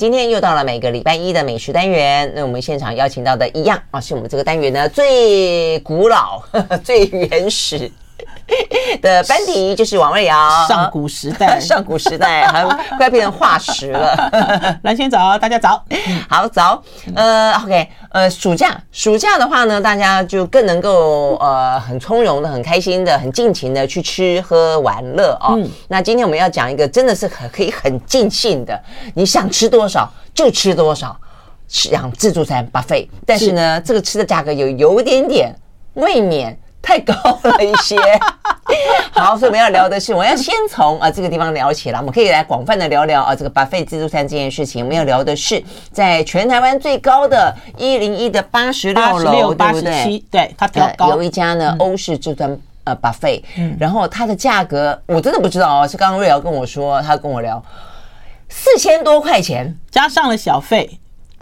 今天又到了每个礼拜一的美食单元，那我们现场邀请到的一样啊，是我们这个单元呢最古老、呵 呵最原始 的班底，就是王瑞瑶。上古时代，上古时代，还快变成化石了。蓝先早，大家早，好早。呃，OK，呃，暑假，暑假的话呢，大家就更能够呃很从容的、很开心的、很尽情的去吃喝玩乐哦。嗯、那今天我们要讲一个真的是很可以很尽兴的，你想吃多少就吃多少，吃养自助餐 buffet，但是呢，是这个吃的价格有有点点未免。太高了一些，好，所以我们要聊的是，我要先从啊这个地方聊起来，我们可以来广泛的聊聊啊这个 buffet 自助餐这件事情。我们要聊的是，在全台湾最高的一零一的八十六楼，对不对？对，它比较高。有一家呢欧式自助餐呃 buffet，然后它的价格我真的不知道哦，是刚刚瑞瑶跟我说，他跟我聊四千多块钱，加上了小费。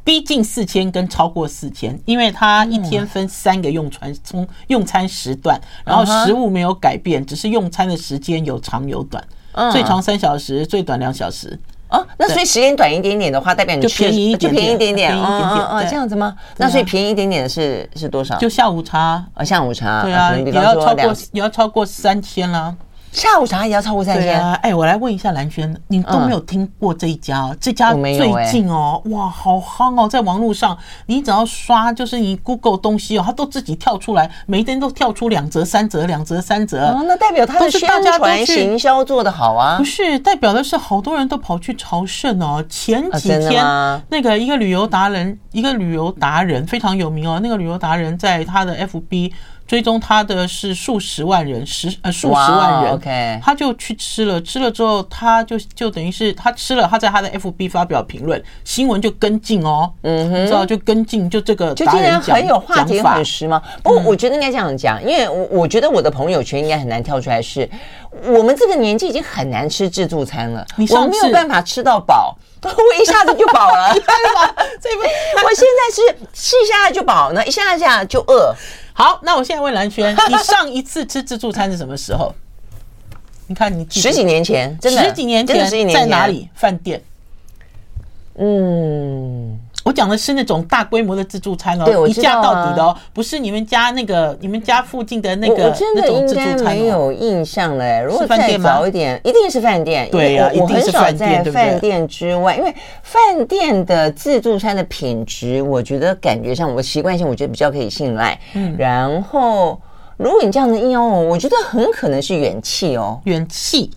逼近四千跟超过四千，因为它一天分三个用餐从用餐时段，然后食物没有改变，只是用餐的时间有长有短，最长三小时，最短两小时。哦，那所以时间短一点点的话，代表你就便宜就便宜一点点，便宜一点点，哦，这样子吗？那所以便宜一点点的是是多少？就下午茶啊，下午茶。对啊，也要超过也要超过三千啦。下午茶也要超过三千啊！哎，我来问一下蓝轩，你都没有听过这一家哦？这家最近哦，哇，好夯哦！在网络上，你只要刷，就是你 Google 东西哦，它都自己跳出来，每一天都跳出两折、三折、两折、三折。哦，那代表它的宣传行销做得好啊？不是，代表的是好多人都跑去朝圣哦。前几天那个一个旅游达人，一个旅游达人非常有名哦。那个旅游达人在他的 FB。追踪他的是数十万人，十呃数十万人。他就去吃了，吃了之后他就就等于是他吃了，他在他的 FB 发表评论，新闻就跟进哦，嗯哼，知道就跟进，就这个就竟然很有话题很实吗？不过我觉得应该这样讲，因为我我觉得我的朋友圈应该很难跳出来，是我们这个年纪已经很难吃自助餐了，你我没有办法吃到饱，我一下子就饱了，对吧？这不，我现在是吃一下就饱，那一下下就饿。好，那我现在问蓝轩，你上一次吃自助餐是什么时候？你看你十几年前，真的十几年前在哪里？饭店？嗯。我讲的是那种大规模的自助餐哦，一价到底的哦，不是你们家那个你们家附近的那个那种自助餐。没有印象嘞，如果再早一点，一定是饭店。对呀，一定是饭店。我很少在饭店之外，因为饭店的自助餐的品质，我觉得感觉上我习惯性，我觉得比较可以信赖。嗯，然后如果你这样子硬要我，我觉得很可能是远气哦，远气，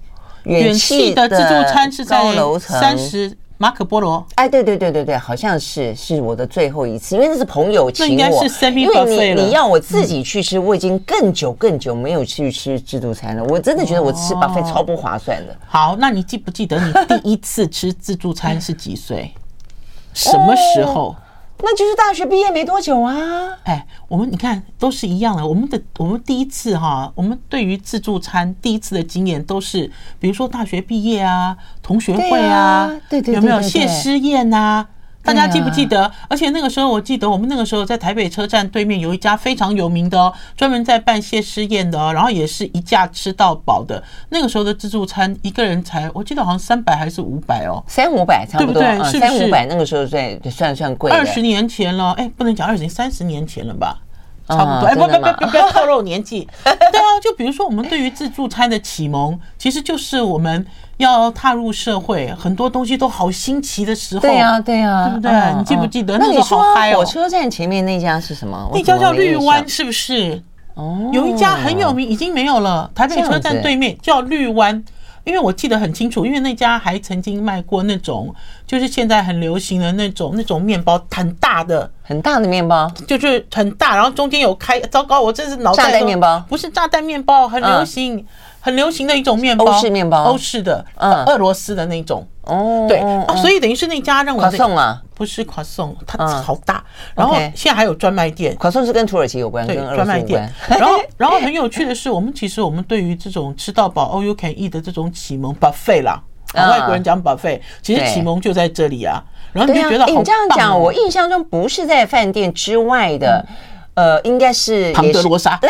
远气的自助餐是在三十。马可波罗，哎，对对对对对，好像是是我的最后一次，因为那是朋友请我，应该是 semi 因为你你要我自己去吃，我已经更久更久没有去吃自助餐了。我真的觉得我吃 buffet 超不划算的。好，那你记不记得你第一次吃自助餐是几岁？什么时候？那就是大学毕业没多久啊！哎，我们你看都是一样的。我们的我们第一次哈，我们对于自助餐第一次的经验都是，比如说大学毕业啊，同学会啊，对对，有没有谢师宴呐？大家记不记得？而且那个时候，我记得我们那个时候在台北车站对面有一家非常有名的哦，专门在办谢师宴的哦，然后也是一价吃到饱的。那个时候的自助餐一个人才，我记得好像三百还是五百哦，三五百差不多？三五百那个时候算算算贵。二十年前了，哎，不能讲二十年，三十年前了吧？差不多。哎，不不不不，不要透露年纪。对啊，就比如说我们对于自助餐的启蒙，其实就是我们。要踏入社会，很多东西都好新奇的时候。对呀，对呀，对不对？你记不记得那个好嗨哦？火车站前面那家是什么？那家叫绿湾，是不是？哦，有一家很有名，已经没有了。台北车站对面叫绿湾，因为我记得很清楚，因为那家还曾经卖过那种，就是现在很流行的那种那种面包，很大的很大的面包，就是很大，然后中间有开。糟糕，我这是脑袋。炸弹面包不是炸弹面包，很流行。很流行的一种面包，欧式面包，欧式的，嗯，俄罗斯的那种，哦，对哦，所以等于是那家让我夸送啊，不是夸送，它好大，然后现在还有专卖店，夸送是跟土耳其有关，对，专卖店，然后然后很有趣的是，我们其实我们对于这种吃到饱 all you can eat 的这种启蒙 buffet 啦，外国人讲 buffet，其实启蒙就在这里啊，然后你就觉得，你这样讲，我印象中不是在饭店之外的。呃，应该是庞德罗莎，对，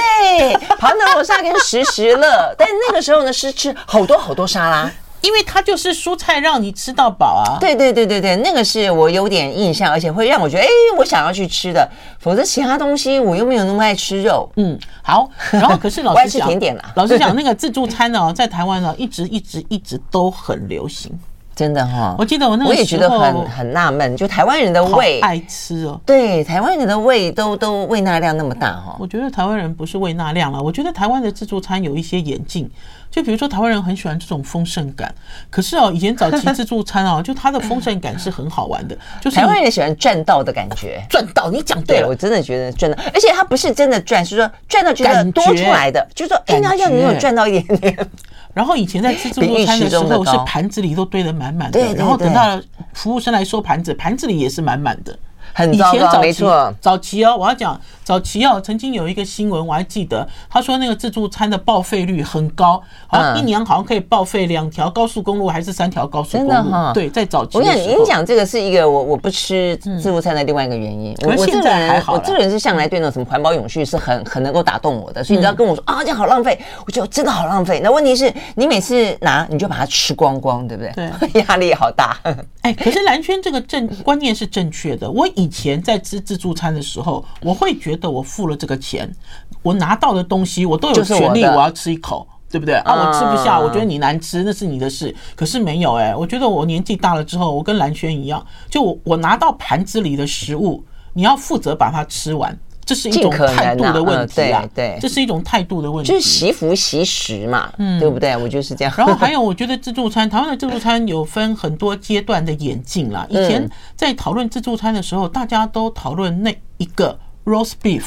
庞德罗莎跟时时乐，但那个时候呢是吃好多好多沙拉，因为它就是蔬菜让你吃到饱啊。对对对对对，那个是我有点印象，而且会让我觉得，哎，我想要去吃的。否则其他东西我又没有那么爱吃肉。嗯，好。然后可是老师讲，我爱吃甜点啦。老实讲，那个自助餐呢，在台湾呢，一直一直一直都很流行。真的哈，我记得我那个时候我也觉得很很纳闷，就台湾人的胃爱吃哦。对，台湾人的胃都都胃纳量那么大哈。我觉得台湾人不是胃纳量了，我觉得台湾的自助餐有一些演进，就比如说台湾人很喜欢这种丰盛感。可是哦，以前早期自助餐哦，就它的丰盛感是很好玩的，就是台湾人喜欢赚到的感觉。赚到，你讲对了，我真的觉得赚到，而且它不是真的赚，是说赚到觉得多出来的，就是说哎，好像你有赚到一点点。然后以前在吃自助餐的时候，是盘子里都堆得满满的，然后等到服务生来收盘子，盘子里也是满满的。很糟糕，没错。早期哦，我要讲早期哦，曾经有一个新闻我还记得，他说那个自助餐的报废率很高，好像一年好像可以报废两条高速公路还是三条高速公路。真的哈，对，在早期。我跟你讲这个是一个我我不吃自助餐的另外一个原因。我现在还好，我这个人是向来对那种什么环保永续是很很能够打动我的，所以你知道跟我说啊，这样好浪费，我觉得真的好浪费。那问题是你每次拿你就把它吃光光，对不对？对，压力好大。哎，可是蓝轩这个正观念是正确的。我以前在吃自助餐的时候，我会觉得我付了这个钱，我拿到的东西我都有权利，我要吃一口，对不对？啊，我吃不下，我觉得你难吃，那是你的事。可是没有哎，我觉得我年纪大了之后，我跟蓝轩一样，就我我拿到盘子里的食物，你要负责把它吃完。这是一种态度的问题啊，对，这是一种态度的问题，就是习福习食嘛，嗯，对不对？我就是这样。然后还有，我觉得自助餐，台湾的自助餐有分很多阶段的演进啦。以前在讨论自助餐的时候，大家都讨论那一个 roast beef。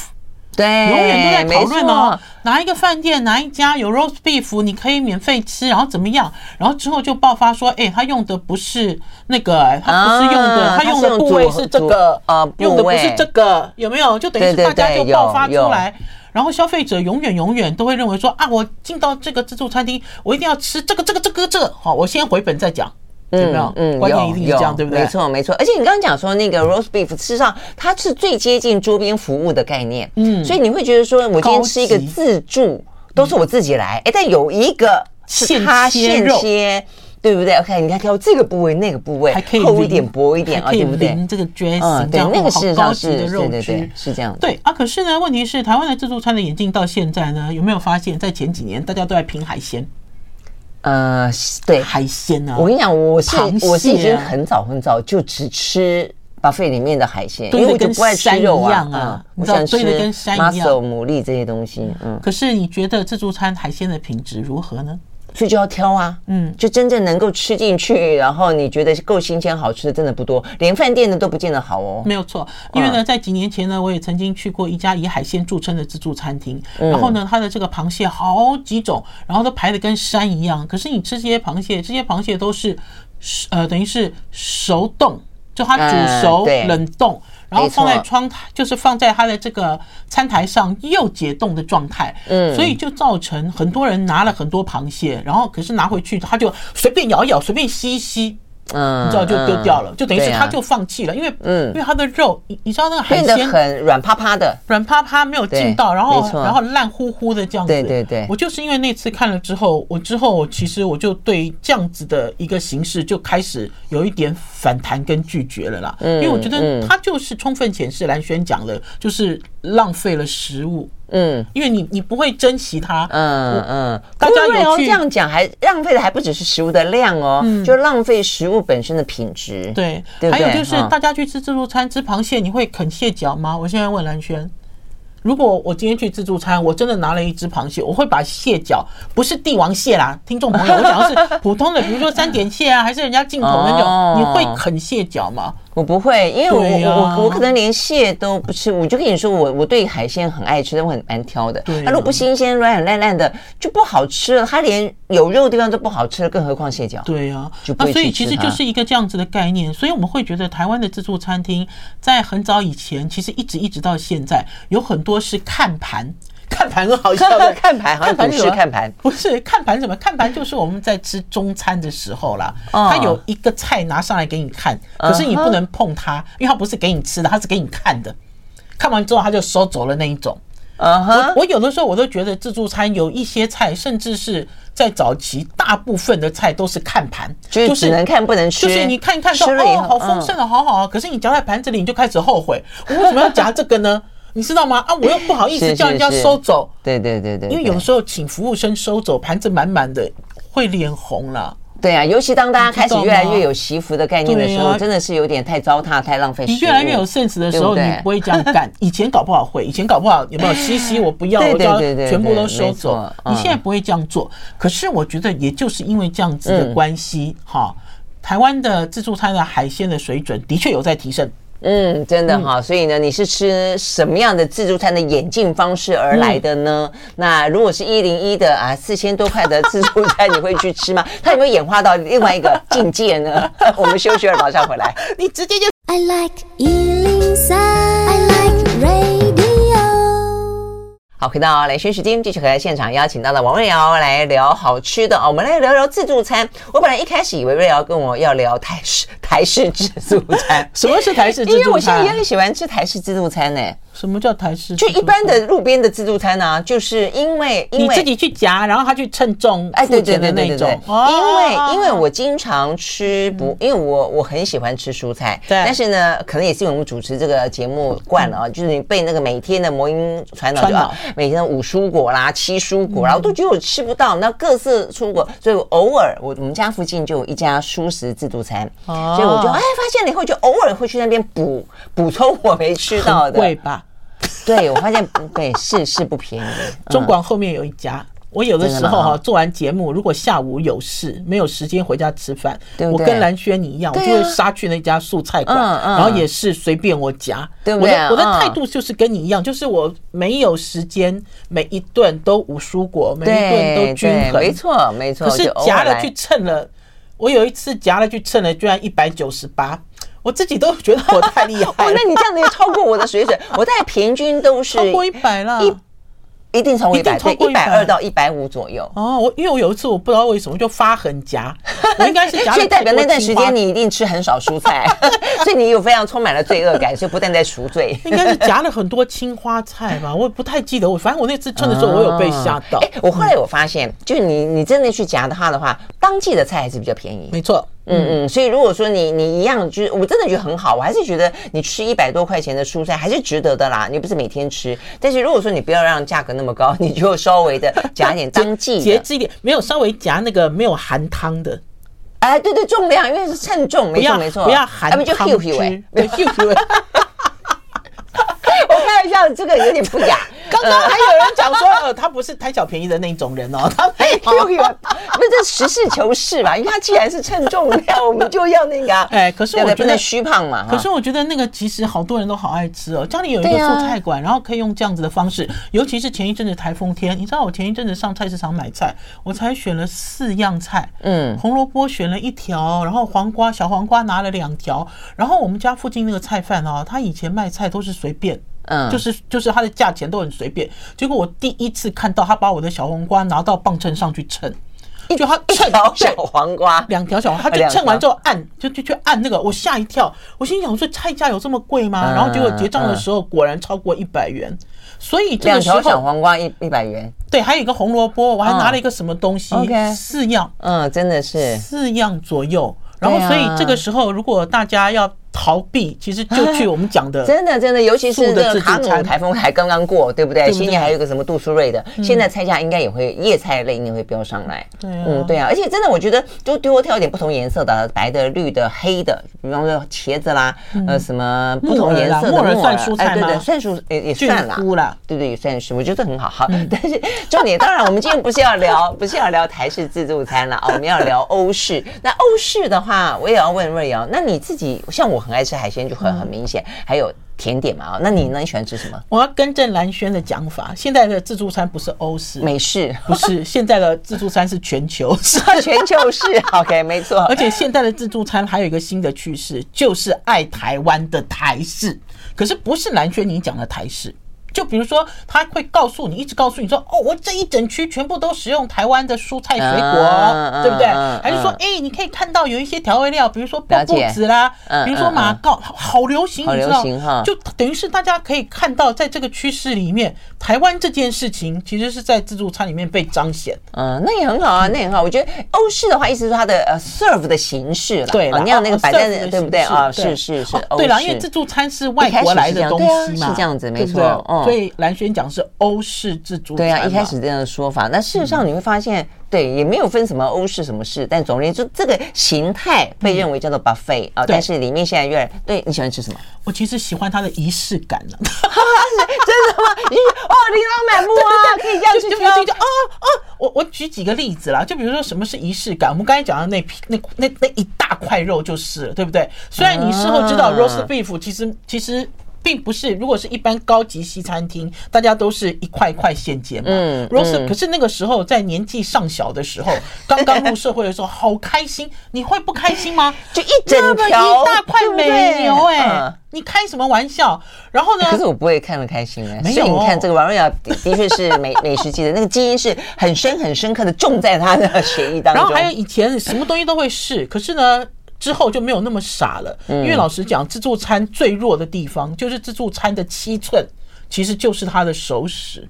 对，永远都在讨论哦，哪一个饭店哪一家有 roast beef，你可以免费吃，然后怎么样？然后之后就爆发说，哎，他用的不是那个，他不是用的，他用的部位是这个，呃，用的不是这个，有没有？就等于是大家就爆发出来，然后消费者永远永远都会认为说，啊，我进到这个自助餐厅，我一定要吃这个这个这个这个，好，我先回本再讲。有没有？嗯，关键一定是这样，对不对？没错，没错。而且你刚刚讲说那个 roast beef，事实上它是最接近桌边服务的概念。嗯，所以你会觉得说，我今天吃一个自助，都是我自己来。哎，但有一个是他现切，对不对？OK，你看挑这个部位，那个部位，还可以厚一点、薄一点啊，对不对？这个 dressing，对，那个事实上是对对对，是这样。对啊，可是呢，问题是台湾的自助餐的演进到现在呢，有没有发现，在前几年大家都在拼海鲜？呃，对海鲜啊，我跟你讲，我是我是已经很早很早就只吃 buffet 里面的海鲜，因为我就不爱吃肉啊，啊，我想吃跟山一样，牡蛎这些东西。嗯，可是你觉得自助餐海鲜的品质如何呢？所以就要挑啊，嗯，就真正能够吃进去，然后你觉得够新鲜好吃的，真的不多，连饭店的都不见得好哦。没有错，因为呢，在几年前呢，我也曾经去过一家以海鲜著称的自助餐厅，然后呢，它的这个螃蟹好几种，然后都排的跟山一样。可是你吃这些螃蟹，这些螃蟹都是呃，等于是熟冻，就它煮熟冷冻。然后放在窗台，就是放在他的这个餐台上又解冻的状态，嗯，所以就造成很多人拿了很多螃蟹，然后可是拿回去他就随便咬一咬，随便吸一吸。嗯，你知道就丢掉了，就等于是他就放弃了，因为嗯，因为他的肉，你你知道那个海鲜很软趴趴的，软趴趴没有劲道，然后然后烂乎乎的这样子。对对对，我就是因为那次看了之后，我之后其实我就对这样子的一个形式就开始有一点反弹跟拒绝了啦。嗯，因为我觉得他就是充分显示蓝轩讲的，就是浪费了食物。嗯，因为你你不会珍惜它，嗯嗯，大家有去这样讲，还浪费的还不只是食物的量哦，就浪费食物本身的品质。对，还有就是大家去吃自助餐吃螃蟹，你会啃蟹脚吗？我现在问蓝轩，如果我今天去自助餐，我真的拿了一只螃蟹，我会把蟹脚，不是帝王蟹啦，听众朋友，我讲的是普通的，比如说三点蟹啊，还是人家进口的那种，你会啃蟹脚吗？我不会，因为我我我可能连蟹都不吃。我就跟你说，我我对海鲜很爱吃，但我很蛮挑的。对它如果不新鲜、软软烂烂的，就不好吃了。它连有肉的地方都不好吃了，更何况蟹脚。对呀，那所以其实就是一个这样子的概念。所以我们会觉得台湾的自助餐厅在很早以前，其实一直一直到现在，有很多是看盘。看盘很好笑的，看盘好像不是看盘，不是看盘什么？看盘就是我们在吃中餐的时候啦。他有一个菜拿上来给你看，可是你不能碰它，因为它不是给你吃的，它是给你看的。看完之后他就收走了那一种。我我有的时候我都觉得自助餐有一些菜，甚至是在早期，大部分的菜都是看盘，就是只能看不能吃，就是你看一看说哦，好丰盛的，好好啊，可是你夹在盘子里，你就开始后悔，我为什么要夹这个呢？你知道吗？啊，我又不好意思叫人家收走，对对对对，因为有时候请服务生收走盘子满满的，会脸红了。对啊，尤其当大家开始越来越有惜福的概念的时候，真的是有点太糟蹋、太浪费。你越来越有 sense 的时候，你不会这样干。以前搞不好会，以前搞不好有没有西西？我不要，我要全部都收走。你现在不会这样做。可是我觉得，也就是因为这样子的关系，哈，台湾的自助餐的海鲜的水准的确有在提升。嗯，真的哈，所以呢，你是吃什么样的自助餐的演进方式而来的呢？嗯、那如果是一零一的啊，四千多块的自助餐，你会去吃吗？它有没有演化到另外一个境界呢？我们休息了，马上回来。你直接就。I like 103, I like radio 好，回到来宣时间，继续回来现场邀请到了王瑞瑶来聊好吃的哦。我们来聊聊自助餐。我本来一开始以为瑞瑶跟我要聊台式台式自助餐，什么是台式自助餐？因为我现在也很喜欢吃台式自助餐呢。什么叫台式？就一般的路边的自助餐啊，就是因为因为你自己去夹，然后他去称重，哎，对对对对对，因为因为我经常吃不，因为我我很喜欢吃蔬菜，对，但是呢，可能也是因为我们主持这个节目惯了啊，就是你被那个每天的魔音传导，就每天的五蔬果啦、七蔬果啦，我都觉得我吃不到，那各色蔬果，所以偶尔我我们家附近就有一家蔬食自助餐，所以我就哎发现了以后，就偶尔会去那边补补充我没吃到的，贵吧？对，我发现对是是不便宜。中广后面有一家，我有的时候哈做完节目，如果下午有事没有时间回家吃饭，我跟蓝轩你一样，我就会杀去那家素菜馆，然后也是随便我夹。对不对？我的态度就是跟你一样，就是我没有时间每一顿都五蔬果，每一顿都均衡，没错没错。可是夹了去称了，我有一次夹了去称了，居然一百九十八。我自己都觉得我太厉害那你这样子也超过我的水准。我大概平均都是超过一百了。一一定超过一百，对，一百二到一百五左右。哦，我因为我有一次我不知道为什么就发狠夹，我应该是夹。所以代表那段时间你一定吃很少蔬菜，所以你有非常充满了罪恶感，所以不但在赎罪。应该是夹了很多青花菜吧，我也不太记得。我反正我那次称的时候，我有被吓到。哎，我后来我发现，就是你你真的去夹的话的话，当季的菜还是比较便宜。没错。嗯嗯，所以如果说你你一样，就是我真的觉得很好，我还是觉得你吃一百多块钱的蔬菜还是值得的啦。你不是每天吃，但是如果说你不要让价格那么高，你就稍微的夹一点 当季节制一点，没有稍微夹那个没有含汤的，哎，对对，重量因为是称重，没错没错，不要含汤汁，对，我开玩笑，这个有点不雅。刚刚还有人讲说，呃，他不是贪小便宜的那种人哦，他 没有，有，那这实事求是嘛？因为他既然是称重量，我们就要那个。哎，可是我觉得虚胖嘛。可是我觉得那个其实好多人都好爱吃哦。家里有一个素菜馆，然后可以用这样子的方式，尤其是前一阵子台风天，你知道我前一阵子上菜市场买菜，我才选了四样菜，嗯，红萝卜选了一条，然后黄瓜小黄瓜拿了两条，然后我们家附近那个菜贩哦，他以前卖菜都是随便。嗯，就是就是它的价钱都很随便，结果我第一次看到他把我的小黄瓜拿到磅秤上去称，就他称小黄瓜两条小黄瓜，他就称完之后按就就去按那个，我吓一跳，我心想我说菜价有这么贵吗？然后结果结账的时候果然超过一百元，所以两条小黄瓜一一百元，对，还有一个红萝卜，我还拿了一个什么东西四样，嗯，真的是四样左右，然后所以这个时候如果大家要。逃避其实就去我们讲的，真的真的，尤其是这个卡努台风还刚刚过，对不对？今年还有一个什么杜苏芮的，现在菜价应该也会叶菜类应该会飙上来。嗯，对啊，而且真的我觉得就多挑一点不同颜色的，白的、绿的、黑的，比方说茄子啦，呃，什么不同颜色的木耳，算蔬菜吗？对对，算蔬也也算啦，对对也算是，我觉得很好。好，但是重点当然我们今天不是要聊，不是要聊台式自助餐了啊，我们要聊欧式。那欧式的话，我也要问瑞瑶，那你自己像我很爱吃海鲜，就很很明显，还有甜点嘛？那你呢？你喜欢吃什么？我要更正蓝轩的讲法，现在的自助餐不是欧式、美式，不是现在的自助餐是全球式，全球式。OK，没错。而且现在的自助餐还有一个新的趋势，就是爱台湾的台式。可是不是蓝轩你讲的台式，就比如说，他会告诉你，一直告诉你说，哦，我这一整区全部都使用台湾的蔬菜水果，对不对？还是说，哎，你可以看到有一些调味料，比如说波布子啦，比如说马告，好流行，你知道？就等于是大家可以看到，在这个趋势里面，台湾这件事情其实是在自助餐里面被彰显。嗯，那也很好啊，那也很好。我觉得欧式的话，意思是它的呃 serve 的形式了，对，你要那个摆在，对不对啊？是是是，对了，因为自助餐是外国来的东西嘛，是这样子，没错。所以蓝轩讲是欧式自助餐，对啊，一开始这样的说法。那事实上你会发现，对，也没有分什么欧式什么式，但总而言之，这个形态被认为叫做 buffet 啊。但是里面现在越来，对，你喜欢吃什么？我其实喜欢它的仪式感呢。真的吗？哦，琳琅满目啊，可以这样去挑。哦哦，我我举几个例子啦，就比如说什么是仪式感，我们刚才讲的那批那那那一大块肉就是了，对不对？虽然你事后知道 roast beef 其实其实。并不是，如果是一般高级西餐厅，大家都是一块一块现煎嘛。嗯，如果是，可是那个时候在年纪尚小的时候，刚刚入社会的时候，好开心，你会不开心吗？就一整条一大块美牛，哎，你开什么玩笑？然后呢？可是我不会看得开心哎。所以你看，这个王瑞瑶的确是美美食界的那个基因是很深很深刻的种在他的血液当中。然后还有以前什么东西都会试，可是呢？之后就没有那么傻了，因为老实讲，自助餐最弱的地方就是自助餐的七寸，其实就是它的熟食。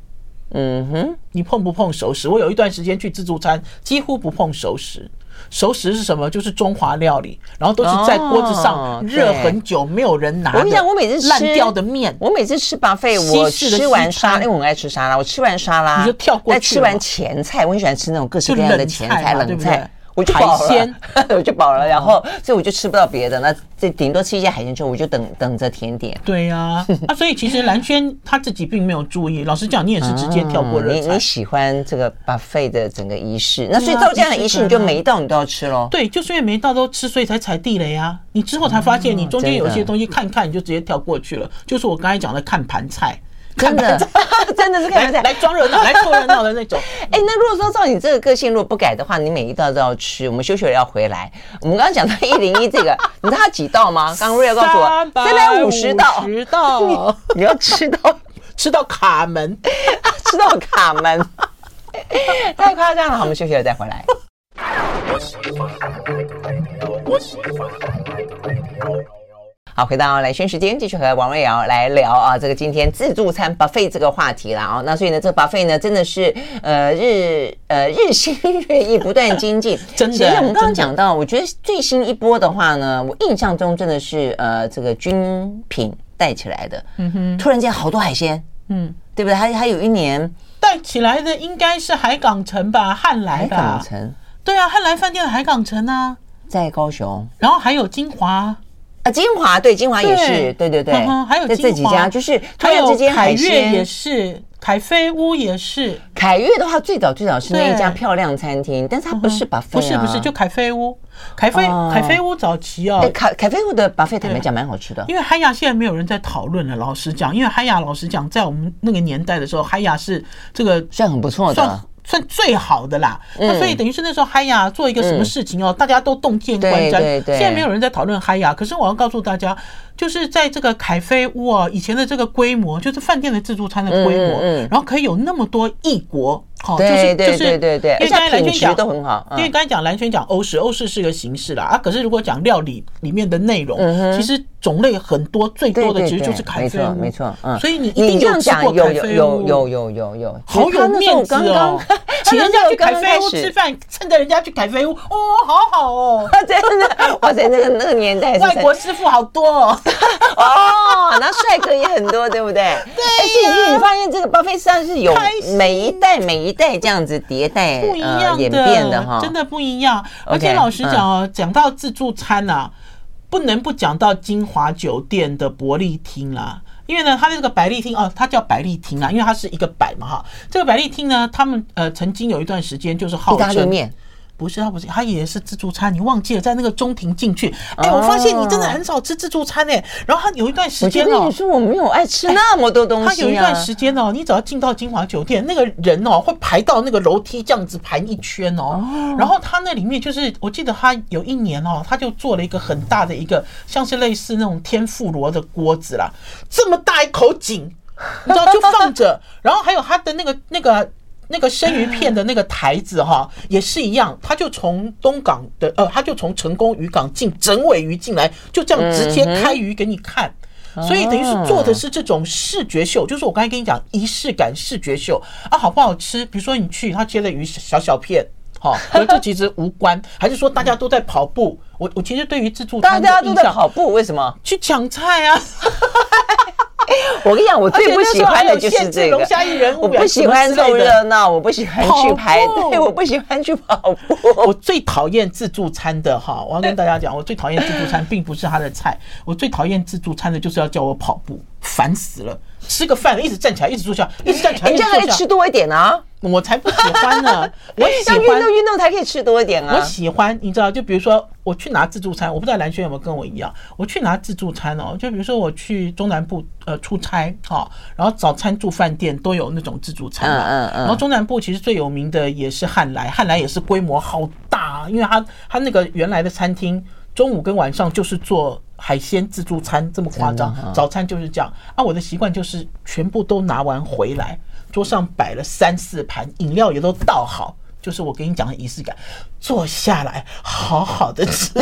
嗯哼，你碰不碰熟食？我有一段时间去自助餐，几乎不碰熟食。熟食是什么？就是中华料理，然后都是在锅子上热很久，没有人拿。我跟你讲，我每次吃烂掉的面，我每次吃 buffet，我吃完沙拉，因为我很爱吃沙拉，我吃完沙拉你就跳过去。再吃完前菜，我很喜欢吃那种各式各样的前菜、冷菜。我就饱了，我就饱了，然后所以我就吃不到别的，那这顶多吃一些海鲜之后，我就等等着甜点。对呀，啊，所以其实蓝轩他自己并没有注意。老实讲，你也是直接跳过热菜。你你喜欢这个 buffet 的整个仪式，那所以到这样的仪式，你就每一道你都要吃喽。对，就是因为每一道都吃，所以才踩地雷啊。你之后才发现，你中间有些东西看看你就直接跳过去了，就是我刚才讲的看盘菜。真的，真的是看来装热闹、来凑热闹的那种。哎，那如果说照你这个个性，如果不改的话，你每一道都要吃。我们休息了要回来。我们刚刚讲到一零一这个，你知道它几道吗？刚刚瑞瑶告诉我，三百五十道，十道，你要吃到吃到卡门，吃到卡门，太夸张了。好，我们休息了再回来。好，回到来宣时间，继续和王瑞瑶来聊啊，这个今天自助餐 buffet 这个话题了啊。那所以呢，这个 buffet 呢，真的是呃日呃日新月异，不断精进。真的，其实我们刚刚讲到，我觉得最新一波的话呢，我印象中真的是呃这个军品带起来的。嗯哼，突然间好多海鲜，嗯，对不对？还还有一年带起来的应该是海港城吧，汉来吧。海港城，对啊，汉来饭店的海港城啊，在高雄，然后还有金华。啊，金华对，金华也是，对对对，还有这几家，就是还有这间海鲜也是，凯菲屋也是。凯悦的话，最早最早是那一家漂亮餐厅，但是它不是 buffet，不是不是，就凯菲屋，凯菲凯菲屋早期哦，凯凯菲屋的 buffet 坦白讲蛮好吃的。因为海雅现在没有人在讨论了，老实讲，因为海雅老实讲，在我们那个年代的时候，海雅是这个算很不错的。算最好的啦，那所以等于是那时候嗨呀做一个什么事情哦，大家都洞见观瞻。现在没有人在讨论嗨呀，可是我要告诉大家，就是在这个凯菲屋啊，以前的这个规模，就是饭店的自助餐的规模，然后可以有那么多异国。好，就是就是对对，因为刚才蓝轩讲都很好，因为刚才讲蓝轩讲欧式，欧式是一个形式啦啊，可是如果讲料理里面的内容，其实种类很多，最多的其实就是凯菲屋，没错，嗯，所以你一定有吃过凯菲屋，有有有有有，好有面子哦，请人家去凯菲屋吃饭，趁着人家去凯菲屋，哦，好好哦，真的，哇塞，那个那个年代，外国师傅好多哦，哦，那帅哥也很多，对不对？对，而且你发现这个 buffet 上是有每一代每一。代这样子迭代不一样演变的哈，真的不一样。而且老实讲哦，讲到自助餐呐，不能不讲到金华酒店的伯利厅啦。因为呢，它的这个百丽厅哦，它叫百丽厅啊，因为它是一个百嘛哈。这个百丽厅呢，他们呃曾经有一段时间就是号称。不是，他不是，他也是自助餐。你忘记了，在那个中庭进去，哎，我发现你真的很少吃自助餐哎。然后他有一段时间哦，你说我没有爱吃那么多东西。他有一段时间哦，你只要进到金华酒店，那个人哦会排到那个楼梯这样子排一圈哦。然后他那里面就是，我记得他有一年哦，他就做了一个很大的一个，像是类似那种天妇罗的锅子啦，这么大一口井。你知道就放着，然后还有他的那个那个那个生鱼片的那个台子哈，也是一样，他就从东港的呃，他就从成功渔港进整尾鱼进来，就这样直接开鱼给你看。所以等于是做的是这种视觉秀，就是我刚才跟你讲仪式感视觉秀啊，好不好吃？比如说你去他切了鱼小小片，好，和这其实无关，还是说大家都在跑步？我我其实对于自助餐，大家都在跑步，为什么？去抢菜啊！我跟你讲，我最不喜欢的就是这个。我不喜欢凑热闹，我不喜欢去排队，我不喜欢去跑步。我最讨厌自助餐的哈，我要跟大家讲，我最讨厌自助餐，并不是他的菜，我最讨厌自助餐的就是要叫我跑步，烦死了。吃个饭一直站起来，一直坐下，一直站起来，人家还得吃多一点啊。我才不喜欢呢！我喜欢运动运动才可以吃多一点啊！我喜欢，你知道，就比如说我去拿自助餐，我不知道蓝轩有没有跟我一样，我去拿自助餐哦。就比如说我去中南部呃出差哈，然后早餐住饭店都有那种自助餐嘛。嗯嗯。然后中南部其实最有名的也是汉来，汉来也是规模好大，因为他他那个原来的餐厅中午跟晚上就是做海鲜自助餐，这么夸张。早餐就是这样啊，我的习惯就是全部都拿完回来。桌上摆了三四盘饮料，也都倒好，就是我给你讲的仪式感。坐下来，好好的吃。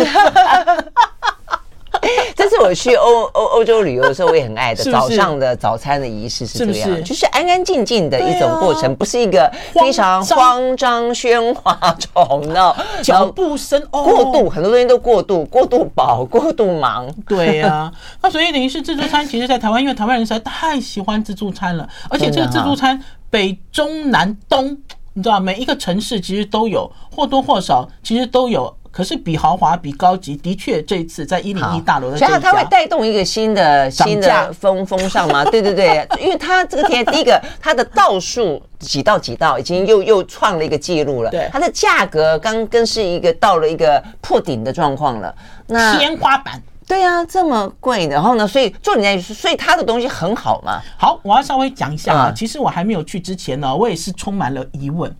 这是我去欧欧欧洲旅游的时候，我也很爱的。早上的早餐的仪式是这样，就是安安静静的一种过程，不是一个非常慌张、喧哗、吵闹、脚步声过度，很多东西都过度、过度饱、过度忙。对呀，那所以等于是自助餐，其实，在台湾，因为台湾人实在太喜欢自助餐了，而且这个自助餐北中南东，你知道，每一个城市其实都有，或多或少其实都有。可是比豪华、比高级，的确这一次在一零一大楼的这一家，它会带动一个新的新的风风尚吗？对对对，因为它这个天第一个，它的道数几道几道已经又又创了一个记录了。对，它的价格刚更是一个到了一个破顶的状况了。那天花板。对呀，这么贵，然后呢？所以重点在，所以他的东西很好嘛。好，我要稍微讲一下啊。其实我还没有去之前呢，我也是充满了疑问。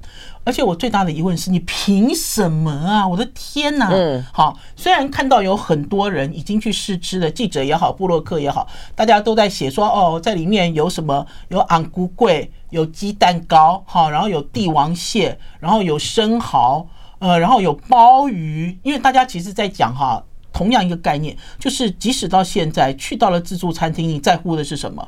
而且我最大的疑问是你凭什么啊？我的天哪！嗯，好，虽然看到有很多人已经去试吃了，记者也好，布洛克也好，大家都在写说哦，在里面有什么？有昂菇粿，有鸡蛋糕，好，然后有帝王蟹，然后有生蚝，呃，然后有鲍鱼。因为大家其实在讲哈，同样一个概念，就是即使到现在去到了自助餐厅，你在乎的是什么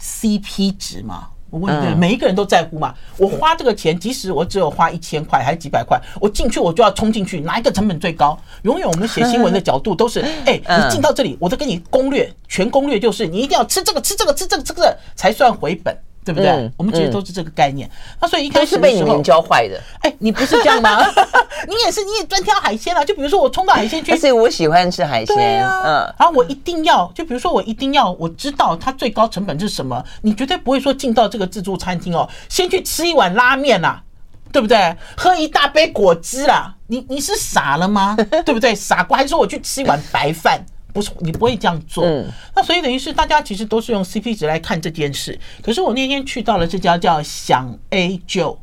？CP 值嘛。我问对，每一个人都在乎嘛？我花这个钱，即使我只有花一千块还是几百块，我进去我就要冲进去，哪一个成本最高？永远我们写新闻的角度都是，哎，你进到这里，我都给你攻略，全攻略就是你一定要吃这个，吃这个，吃这个，吃这个才算回本。对不对？我们其实都是这个概念。那所以一开始是被你们教坏的。哎，你不是这样吗？你也是，你也专挑海鲜啊。就比如说我冲到海鲜区，所以我喜欢吃海鲜。对啊，嗯。然后我一定要，就比如说我一定要，我知道它最高成本是什么。你绝对不会说进到这个自助餐厅哦，先去吃一碗拉面啦，对不对？喝一大杯果汁啦，你你是傻了吗？对不对？傻瓜，还是说我去吃一碗白饭？不是，你不会这样做。嗯，那所以等于是大家其实都是用 CP 值来看这件事。可是我那天去到了这家叫享 A 九，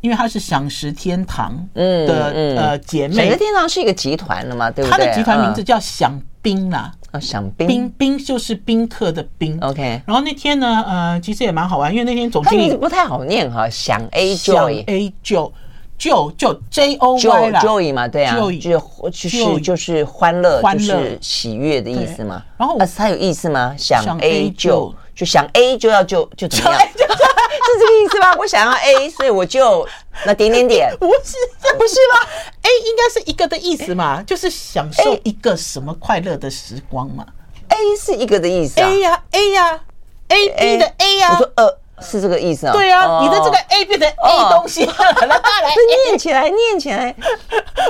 因为它是享食天堂的呃姐妹。享食天堂是一个集团了嘛？对不对？它的集团名字叫享宾啦。啊，享宾。宾宾就是宾客的宾。OK。然后那天呢，呃，其实也蛮好玩，因为那天总经理不太好念哈，享 A 就。A 就。就就 J O Y 啦，Joy 嘛，对啊，就是就是就是欢乐，就是喜悦的意思嘛。然后啊，它有意思吗？想 A 就就想 A 就要就就怎么样？是这个意思吗？我想要 A，所以我就那点点点，不是不是吗？A 应该是一个的意思嘛，就是享受一个什么快乐的时光嘛。A 是一个的意思，A 呀 A 呀，A B 的 A 呀。我说呃。是这个意思啊？对啊，你的这个 A 变成 A 东西，来来来，念起来，念起来。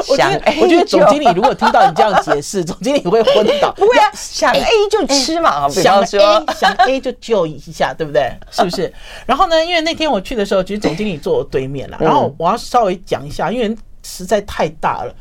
我觉得，我觉得总经理如果听到你这样解释，总经理会昏倒。不会啊，想 A 就吃嘛，想 A 想 A 就救一下，对不对？是不是？然后呢，因为那天我去的时候，其实总经理坐我对面了。然后我要稍微讲一下，因为实在太大了。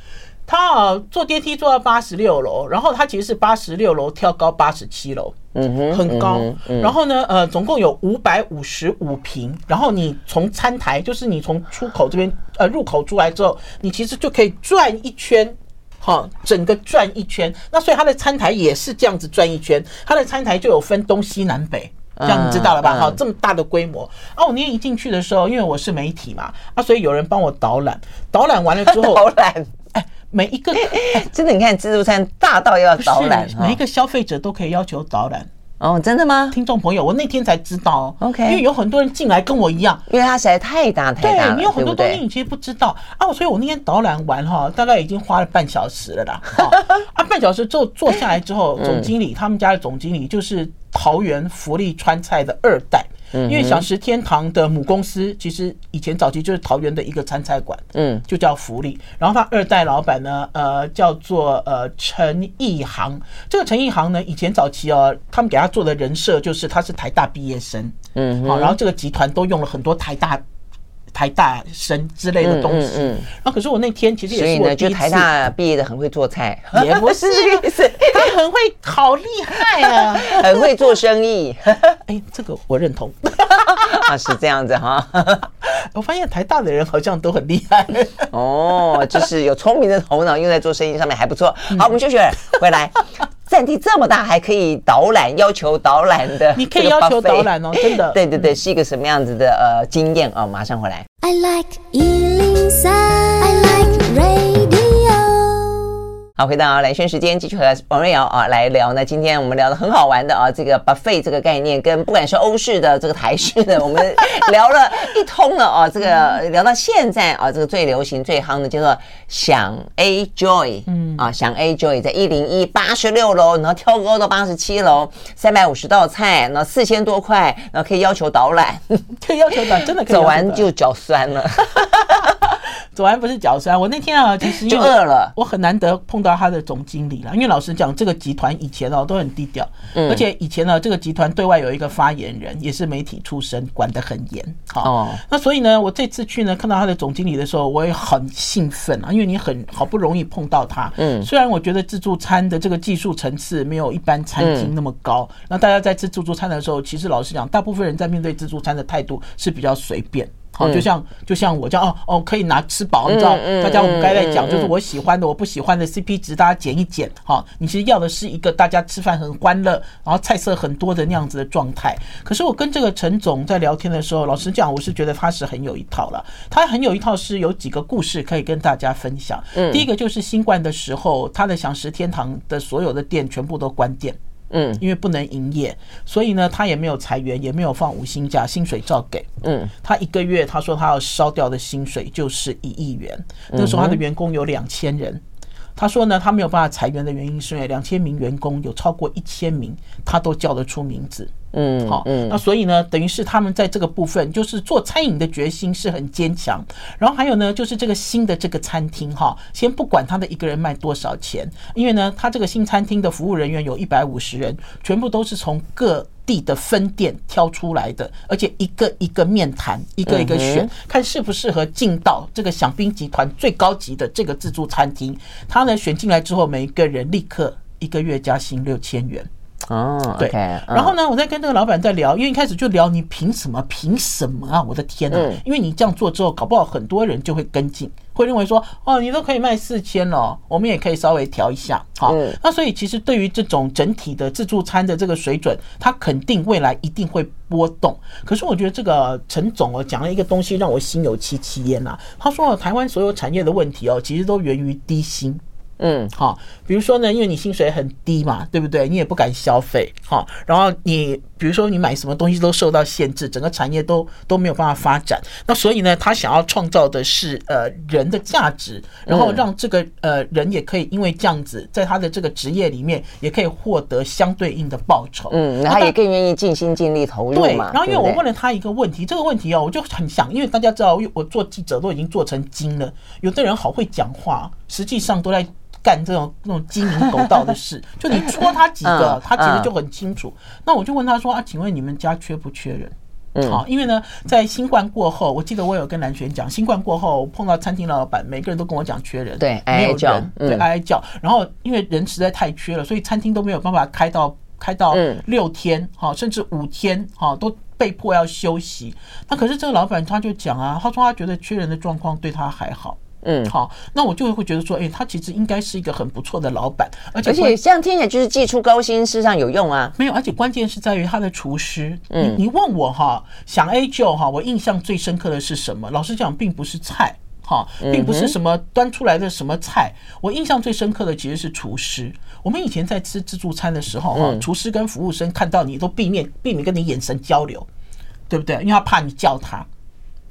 他啊，坐电梯坐到八十六楼，然后他其实是八十六楼跳高八十七楼，嗯哼，很高。然后呢，呃，总共有五百五十五平。然后你从餐台，就是你从出口这边呃入口出来之后，你其实就可以转一圈，好，整个转一圈。那所以他的餐台也是这样子转一圈，他的餐台就有分东西南北。这样你知道了吧？好，这么大的规模啊！我那天一进去的时候，因为我是媒体嘛，啊，所以有人帮我导览，导览完了之后，导览，哎，每一个，哎，真的，你看自助餐大到要导览，每一个消费者都可以要求导览。哦，真的吗？听众朋友，我那天才知道，OK，因为有很多人进来跟我一样，因为它实在太大太大了，对，你有很多东西你其实不知道。啊，所以我那天导览完哈，大概已经花了半小时了啦，啊，半小时之后坐下来之后，总经理他们家的总经理就是桃园福利川菜的二代。因为享食天堂的母公司其实以前早期就是桃园的一个餐菜馆，嗯，就叫福利。然后他二代老板呢，呃，叫做呃陈义航。这个陈义航呢，以前早期哦，他们给他做的人设就是他是台大毕业生，嗯，好，然后这个集团都用了很多台大。台大生之类的东西，嗯，那可是我那天其实也是我第一次，台大毕业的很会做菜，也不是这个意思，他很会，好厉害啊，很会做生意。哎，这个我认同，啊，是这样子哈。我发现台大的人好像都很厉害，哦，就是有聪明的头脑用在做生意上面还不错。好，我们休息回来。占地这么大，还可以导览，要求导览的，你可以要求导览哦，真的。对对对，是一个什么样子的呃经验啊？马上回来。I like 好，回到蓝轩时间，继续和王瑞瑶啊来聊呢。今天我们聊的很好玩的啊，这个 buffet 这个概念，跟不管是欧式的这个台式的，我们聊了一通了啊。这个聊到现在啊，这个最流行、最夯的叫做想 A Joy，嗯啊，想 A Joy 在一零一八十六楼，然后挑高到八十七楼，三百五十道菜，然后四千多块，然后可以要求导览，可以要求导，真的可以 走完就脚酸了。走完不是脚酸，我那天啊，其实就饿了。我很难得碰到他的总经理了，因为老实讲，这个集团以前哦都很低调，而且以前呢，这个集团对外有一个发言人，也是媒体出身，管得很严。好，那所以呢，我这次去呢，看到他的总经理的时候，我也很兴奋啊，因为你很好不容易碰到他。嗯，虽然我觉得自助餐的这个技术层次没有一般餐厅那么高，那大家在吃自助餐的时候，其实老实讲，大部分人在面对自助餐的态度是比较随便。好，就像就像我这样哦哦，可以拿吃饱，你知道？大家我们刚才在讲，就是我喜欢的，我不喜欢的 CP 值，大家减一减。好，你其实要的是一个大家吃饭很欢乐，然后菜色很多的那样子的状态。可是我跟这个陈总在聊天的时候，老实讲，我是觉得他是很有一套了。他很有一套，是有几个故事可以跟大家分享。第一个就是新冠的时候，他的享食天堂的所有的店全部都关店。嗯，因为不能营业，所以呢，他也没有裁员，也没有放无薪假，薪水照给。嗯，他一个月他说他要烧掉的薪水就是一亿元。那时候他的员工有两千人，他说呢，他没有办法裁员的原因是因为两千名员工有超过一千名，他都叫得出名字。嗯，好，那所以呢，等于是他们在这个部分，就是做餐饮的决心是很坚强。然后还有呢，就是这个新的这个餐厅哈，先不管他的一个人卖多少钱，因为呢，他这个新餐厅的服务人员有一百五十人，全部都是从各地的分店挑出来的，而且一个一个面谈，一个一个选，看适不适合进到这个享宾集团最高级的这个自助餐厅。他呢选进来之后，每一个人立刻一个月加薪六千元。哦，对，然后呢，我在跟这个老板在聊，因为一开始就聊你凭什么？凭什么啊？我的天呐！因为你这样做之后，搞不好很多人就会跟进，会认为说，哦，你都可以卖四千了，我们也可以稍微调一下，好。那所以其实对于这种整体的自助餐的这个水准，它肯定未来一定会波动。可是我觉得这个陈总哦讲了一个东西，让我心有戚戚焉呐。他说，台湾所有产业的问题哦，其实都源于低薪。嗯，好，比如说呢，因为你薪水很低嘛，对不对？你也不敢消费，好，然后你比如说你买什么东西都受到限制，整个产业都都没有办法发展。那所以呢，他想要创造的是呃人的价值，然后让这个呃人也可以因为这样子，在他的这个职业里面也可以获得相对应的报酬。嗯，他也更愿意尽心尽力投入嘛。对，然后因为我问了他一个问题，这个问题哦，我就很想，因为大家知道，我做记者都已经做成精了，有的人好会讲话，实际上都在。干这种那种鸡鸣狗盗的事，就你戳他几个，他其实就很清楚。那我就问他说啊，请问你们家缺不缺人？嗯，好，因为呢，在新冠过后，我记得我有跟南璇讲，新冠过后碰到餐厅老板，每个人都跟我讲缺人，对，没有人，对，哀哀叫。然后因为人实在太缺了，所以餐厅都没有办法开到开到六天，好，甚至五天，好，都被迫要休息。那可是这个老板他就讲啊，他说他觉得缺人的状况对他还好。嗯，好，那我就会觉得说，哎，他其实应该是一个很不错的老板，而且而且这样听起来就是技出高薪，事实上有用啊。没有，而且关键是在于他的厨师。嗯，你问我哈，想 A 就哈，我印象最深刻的是什么？老实讲，并不是菜，哈，并不是什么端出来的什么菜。我印象最深刻的其实是厨师。我们以前在吃自助餐的时候，哈，厨师跟服务生看到你都避免避免跟你眼神交流，对不对？因为他怕你叫他，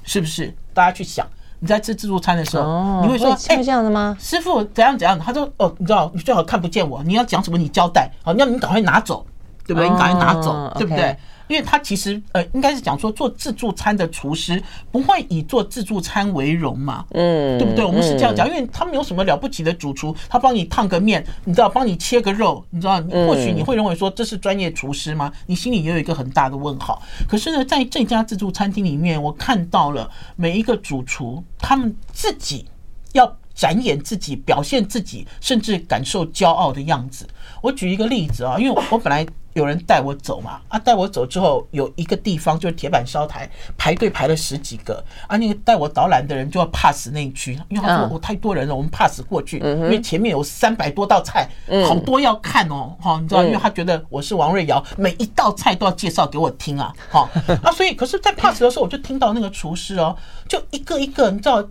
是不是？大家去想。你在吃自助餐的时候，你会说：“哎，这样的吗？师傅怎样怎样？”他说：“哦，你知道，你最好看不见我。你要讲什么，你交代。好，要你赶快拿走，对不对？你赶快拿走，对不对？”因为他其实呃，应该是讲说做自助餐的厨师不会以做自助餐为荣嘛，嗯，对不对？我们是这样讲，因为他们有什么了不起的主厨，他帮你烫个面，你知道，帮你切个肉，你知道，或许你会认为说这是专业厨师吗？你心里也有一个很大的问号。可是呢，在这家自助餐厅里面，我看到了每一个主厨，他们自己要展演自己、表现自己，甚至感受骄傲的样子。我举一个例子啊，因为我本来。有人带我走嘛？啊，带我走之后，有一个地方就是铁板烧台，排队排了十几个。啊，那个带我导览的人就要 pass 那一区，因为他说我太多人了，我们 pass 过去。因为前面有三百多道菜，好多要看哦，哈，你知道，因为他觉得我是王瑞瑶，每一道菜都要介绍给我听啊，哈啊，所以，可是，在 pass 的时候，我就听到那个厨师哦，就一个一个，你知道，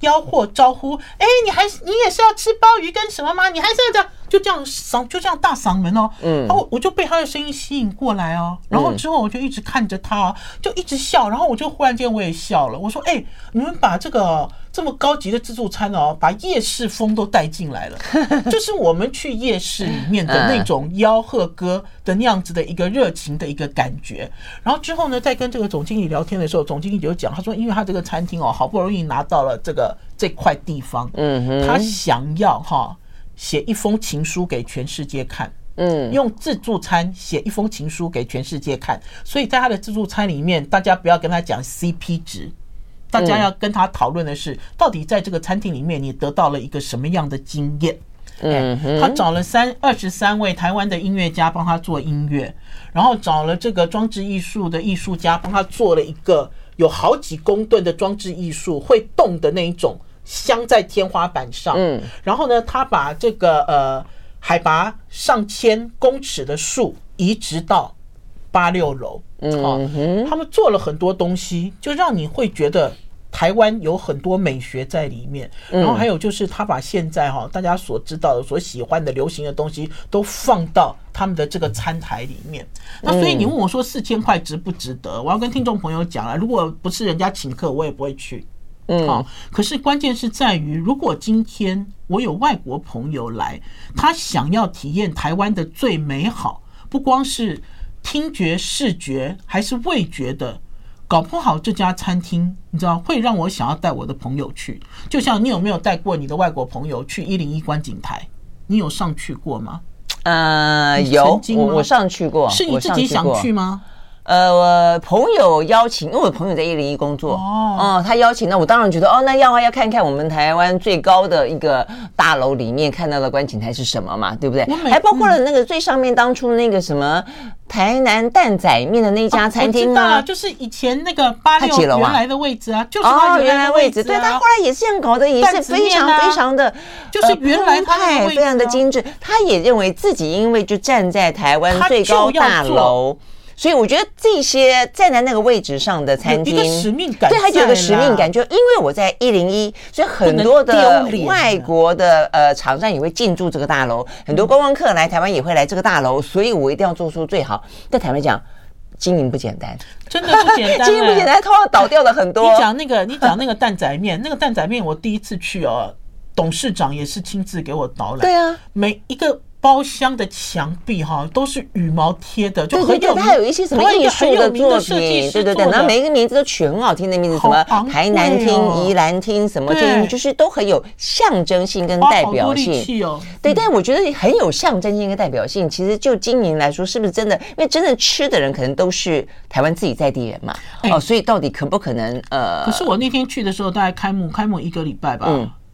吆喝招呼，哎，你还你也是要吃鲍鱼跟什么吗？你还是要这样。就这样嗓，就这样大嗓门哦，嗯，然后我就被他的声音吸引过来哦，然后之后我就一直看着他，就一直笑，然后我就忽然间我也笑了，我说：“哎，你们把这个这么高级的自助餐哦，把夜市风都带进来了，就是我们去夜市里面的那种吆喝歌的那样子的一个热情的一个感觉。”然后之后呢，在跟这个总经理聊天的时候，总经理就讲，他说：“因为他这个餐厅哦，好不容易拿到了这个这块地方，嗯，他想要哈。”写一封情书给全世界看，嗯，用自助餐写一封情书给全世界看，所以在他的自助餐里面，大家不要跟他讲 CP 值，大家要跟他讨论的是，到底在这个餐厅里面你得到了一个什么样的经验？嗯，他找了三二十三位台湾的音乐家帮他做音乐，然后找了这个装置艺术的艺术家帮他做了一个有好几公吨的装置艺术，会动的那一种。镶在天花板上，嗯，然后呢，他把这个呃海拔上千公尺的树移植到八六楼，嗯，他们做了很多东西，就让你会觉得台湾有很多美学在里面。然后还有就是，他把现在哈大家所知道的、所喜欢的流行的东西都放到他们的这个餐台里面。那所以你问我说四千块值不值得？我要跟听众朋友讲了，如果不是人家请客，我也不会去。嗯，好。可是关键是在于，如果今天我有外国朋友来，他想要体验台湾的最美好，不光是听觉、视觉，还是味觉的，搞不好这家餐厅，你知道会让我想要带我的朋友去。就像你有没有带过你的外国朋友去一零一观景台？你有上去过吗？呃，有，我我上去过，是你自己想去吗？呃，我朋友邀请，因为我朋友在一零一工作哦，他邀请，那我当然觉得哦，那要啊，要看看我们台湾最高的一个大楼里面看到的观景台是什么嘛，对不对？还包括了那个最上面当初那个什么台南蛋仔面的那家餐厅啊，就是以前那个八六原来的位置啊，就是哦，原来位置，对，他后来也是这样搞的，也是非常非常的，就是原来他非常的精致，他也认为自己因为就站在台湾最高大楼。所以我觉得这些站在那个位置上的餐厅，一个使命感，对，还有个使命感，就因为我在一零一，所以很多的外国的呃厂商也会进驻这个大楼，很多观光客来台湾也会来这个大楼，所以我一定要做出最好。但坦白讲，经营不简单，真的不简单，经营不简单，通常倒掉了很多。你讲那个，你讲那个蛋仔面，那个蛋仔面，我第一次去哦，董事长也是亲自给我导览，对啊，每一个。包厢的墙壁哈都是羽毛贴的，就很有它有一些什么艺术的作品，对对对，然后每一个名字都取很好听的名字，什么台南厅、宜兰厅什么厅，就是都很有象征性跟代表性。对，但我觉得很有象征性跟代表性。其实就经营来说，是不是真的？因为真正吃的人可能都是台湾自己在地人嘛。哦，所以到底可不可能？呃，可是我那天去的时候，大概开幕开幕一个礼拜吧。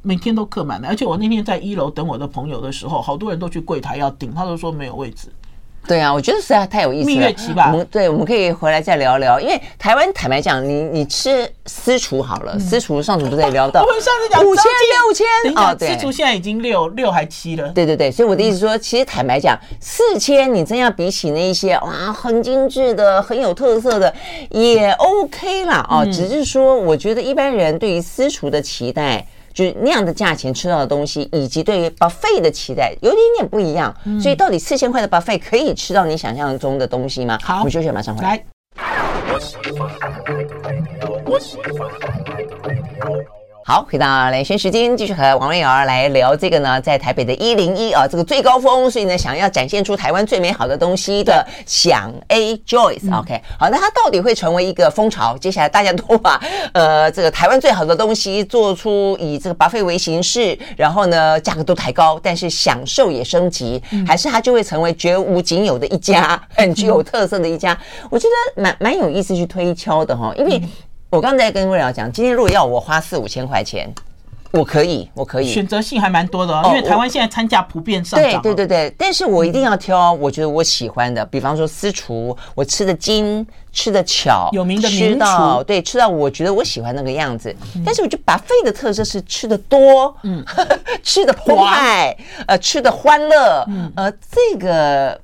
嗯。每天都客满的，而且我那天在一楼等我的朋友的时候，好多人都去柜台要订，他都说没有位置。对啊，我觉得实在太有意思了。蜜月期吧，我们对，我们可以回来再聊聊。因为台湾坦白讲，你你吃私厨好了，私厨上次不是也聊到，我们上次讲五千六千哦，对，私厨现在已经六六还七了。对对对，所以我的意思说，其实坦白讲，四千你真要比起那一些哇很精致的、很有特色的，也 OK 啦。哦。只是说，我觉得一般人对于私厨的期待。就是那样的价钱吃到的东西，以及对于 buffet 的期待有点点不一样，所以到底四千块的 buffet 可以吃到你想象中的东西吗？好，我们休息，马上回来。好，回到连线时间，继续和王瑞瑶来聊这个呢，在台北的一零一啊，这个最高峰，所以呢，想要展现出台湾最美好的东西的想 A Joyce，OK，好，那它到底会成为一个风潮？接下来大家都把呃这个台湾最好的东西做出以这个 buffet 为形式，然后呢价格都抬高，但是享受也升级，还是它就会成为绝无仅有的一家很具有特色的一家？我觉得蛮蛮有意思去推敲的哈，因为。我刚才跟魏老讲，今天如果要我花四五千块钱，我可以，我可以，选择性还蛮多的哦。因为台湾现在餐价普遍上涨。对对对对，但是我一定要挑，我觉得我喜欢的，比方说私厨，我吃的精，吃的巧，有名的名厨，对，吃到我觉得我喜欢那个样子。但是我觉得 buffet 的特色是吃的多，嗯，吃的澎湃，呃，吃的欢乐，嗯，呃，这个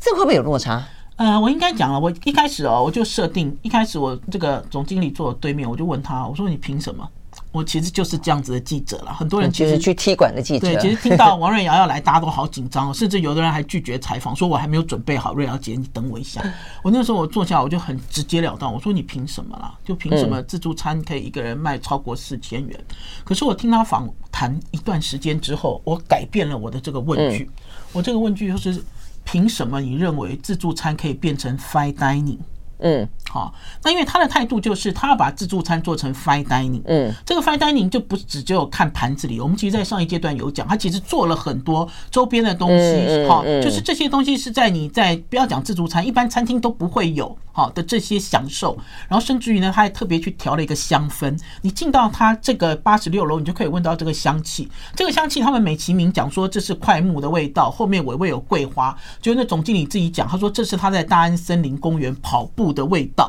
这个会不会有落差？呃，我应该讲了，我一开始哦，我就设定一开始我这个总经理坐我对面，我就问他，我说你凭什么？我其实就是这样子的记者了。很多人其实去踢馆的记者，对，其实听到王瑞瑶要来，大家都好紧张哦，甚至有的人还拒绝采访，说我还没有准备好，瑞瑶姐，你等我一下。我那时候我坐下，我就很直截了当，我说你凭什么啦？就凭什么自助餐可以一个人卖超过四千元？可是我听他访谈一段时间之后，我改变了我的这个问句，我这个问句就是。凭什么你认为自助餐可以变成 fine dining？嗯，好，那因为他的态度就是他要把自助餐做成 fine dining。嗯，这个 fine dining 就不只只有看盘子里。我们其实，在上一阶段有讲，他其实做了很多周边的东西。好，就是这些东西是在你在不要讲自助餐，一般餐厅都不会有好的这些享受。然后甚至于呢，他还特别去调了一个香氛。你进到他这个八十六楼，你就可以闻到这个香气。这个香气他们美其名讲说这是块木的味道，后面尾味有桂花。就那总经理自己讲，他说这是他在大安森林公园跑步的味道，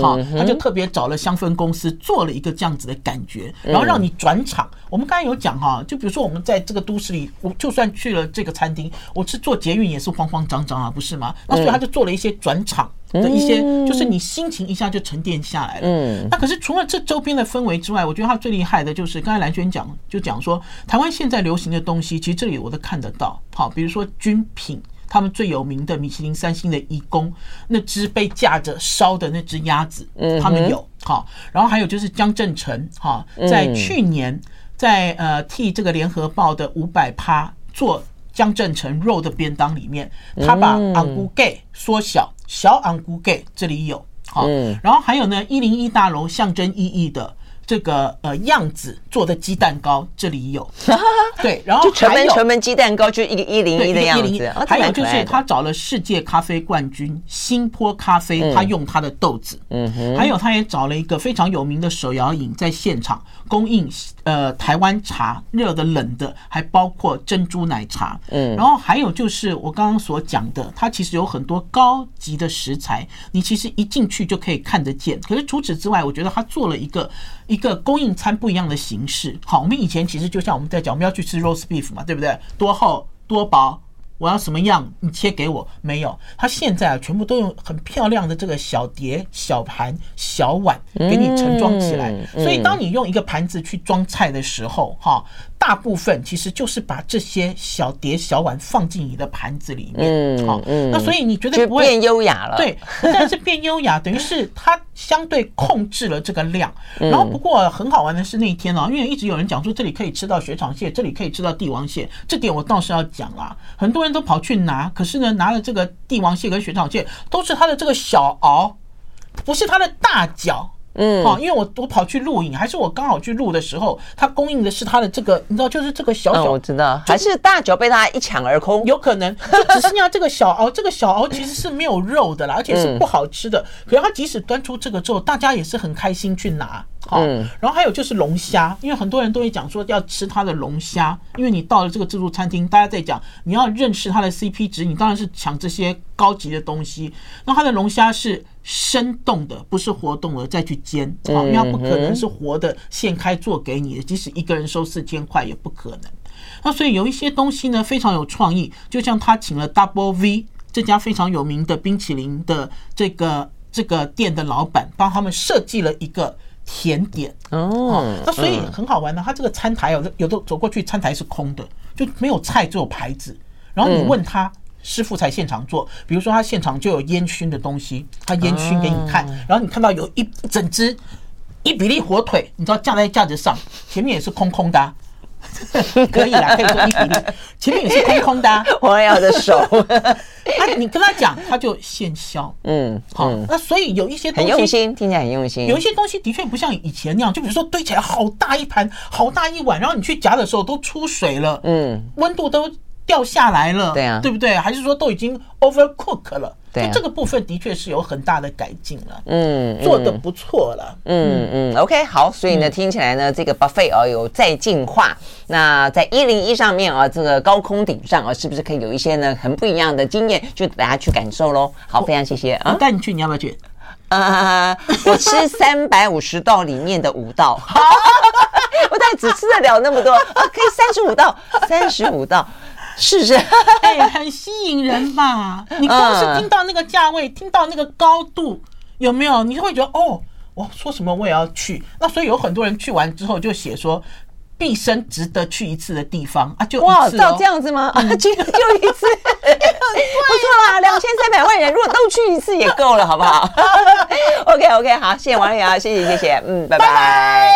好，他就特别找了香氛公司做了一个这样子的感觉，然后让你转场。我们刚才有讲哈，就比如说我们在这个都市里，我就算去了这个餐厅，我是坐捷运也是慌慌张张啊，不是吗？那所以他就做了一些转场的一些，就是你心情一下就沉淀下来了。嗯，那可是除了这周边的氛围之外，我觉得他最厉害的就是刚才蓝轩讲，就讲说台湾现在流行的东西，其实这里我都看得到。好，比如说军品。他们最有名的米其林三星的义工，那只被架着烧的那只鸭子，他们有好，然后还有就是江振成哈，在去年在呃替这个联合报的五百趴做江振成肉的便当里面，他把昂菇盖缩小，小昂菇盖这里有好，然后还有呢一零一大楼象征意义的。这个呃样子做的鸡蛋糕，这里有，对，然后就全门全门鸡蛋糕就一个一零一的样子，还有就是他找了世界咖啡冠军新坡咖啡，他用他的豆子，嗯哼，还有他也找了一个非常有名的手摇饮在现场供应，呃，台湾茶热的冷的，还包括珍珠奶茶，嗯，然后还有就是我刚刚所讲的，它其实有很多高级的食材，你其实一进去就可以看得见。可是除此之外，我觉得它做了一个。一个供应餐不一样的形式，好，我们以前其实就像我们在讲，我们要去吃 roast beef 嘛，对不对？多厚多薄，我要什么样，你切给我。没有，他现在啊，全部都用很漂亮的这个小碟、小盘、小碗给你盛装起来。所以，当你用一个盘子去装菜的时候，哈。大部分其实就是把这些小碟小碗放进你的盘子里面，好，那所以你觉得不会变优雅了？对，但是变优雅，等于是它相对控制了这个量。然后不过很好玩的是那一天呢，因为一直有人讲说这里可以吃到雪场蟹，这里可以吃到帝王蟹，这点我倒是要讲啦。很多人都跑去拿，可是呢，拿了这个帝王蟹跟雪场蟹都是它的这个小螯，不是它的大脚。嗯，好，因为我我跑去录影，还是我刚好去录的时候，他供应的是他的这个，你知道，就是这个小小，我知道，还是大脚被他一抢而空，有可能，就只剩下这个小螯，这个小螯其实是没有肉的啦，而且是不好吃的。可是他即使端出这个之后，大家也是很开心去拿。好，然后还有就是龙虾，因为很多人都会讲说要吃它的龙虾，因为你到了这个自助餐厅，大家在讲你要认识它的 CP 值，你当然是抢这些高级的东西。那它的龙虾是生动的，不是活动的再去煎，好，因为它不可能是活的现开做给你的，即使一个人收四千块也不可能。那所以有一些东西呢非常有创意，就像他请了 Double V 这家非常有名的冰淇淋的这个这个店的老板，帮他们设计了一个。甜点哦，那所以很好玩呢。他这个餐台有的有的走过去，餐台是空的，就没有菜，只有牌子。然后你问他，师傅才现场做。比如说他现场就有烟熏的东西，他烟熏给你看。然后你看到有一整只一比例火腿，你知道架在架子上，前面也是空空的啊。可以啦，可以做一比例，前面也是空空的啊。我要的手，啊，你跟他讲，他就现削。嗯，好，那所以有一些东西很用心，听起来很用心。有一些东西的确不像以前那样，就比如说堆起来好大一盘，好大一碗，然后你去夹的时候都出水了，嗯，温度都掉下来了，对啊，对不对？还是说都已经 overcook 了？对，这个部分的确是有很大的改进了，嗯，做的不错了，嗯嗯，OK，好，所以呢，听起来呢，这个 buffet 哦有在进化。那在一零一上面啊，这个高空顶上啊，是不是可以有一些呢很不一样的经验，就大家去感受喽？好，非常谢谢啊，带你去，你要不要去？呃，我吃三百五十道里面的五道，我大概只吃得了那么多啊，可以三十五道，三十五道。是是，哎，很吸引人吧？你光是听到那个价位，听到那个高度，有没有？你就会觉得哦，我说什么我也要去。那所以有很多人去完之后就写说，毕生值得去一次的地方啊，就哇，到这样子吗？啊，就就一次，不错啦，两千三百万人如果都去一次也够了，好不好？OK OK，好，谢谢王丽瑶，谢谢谢谢，嗯，拜拜。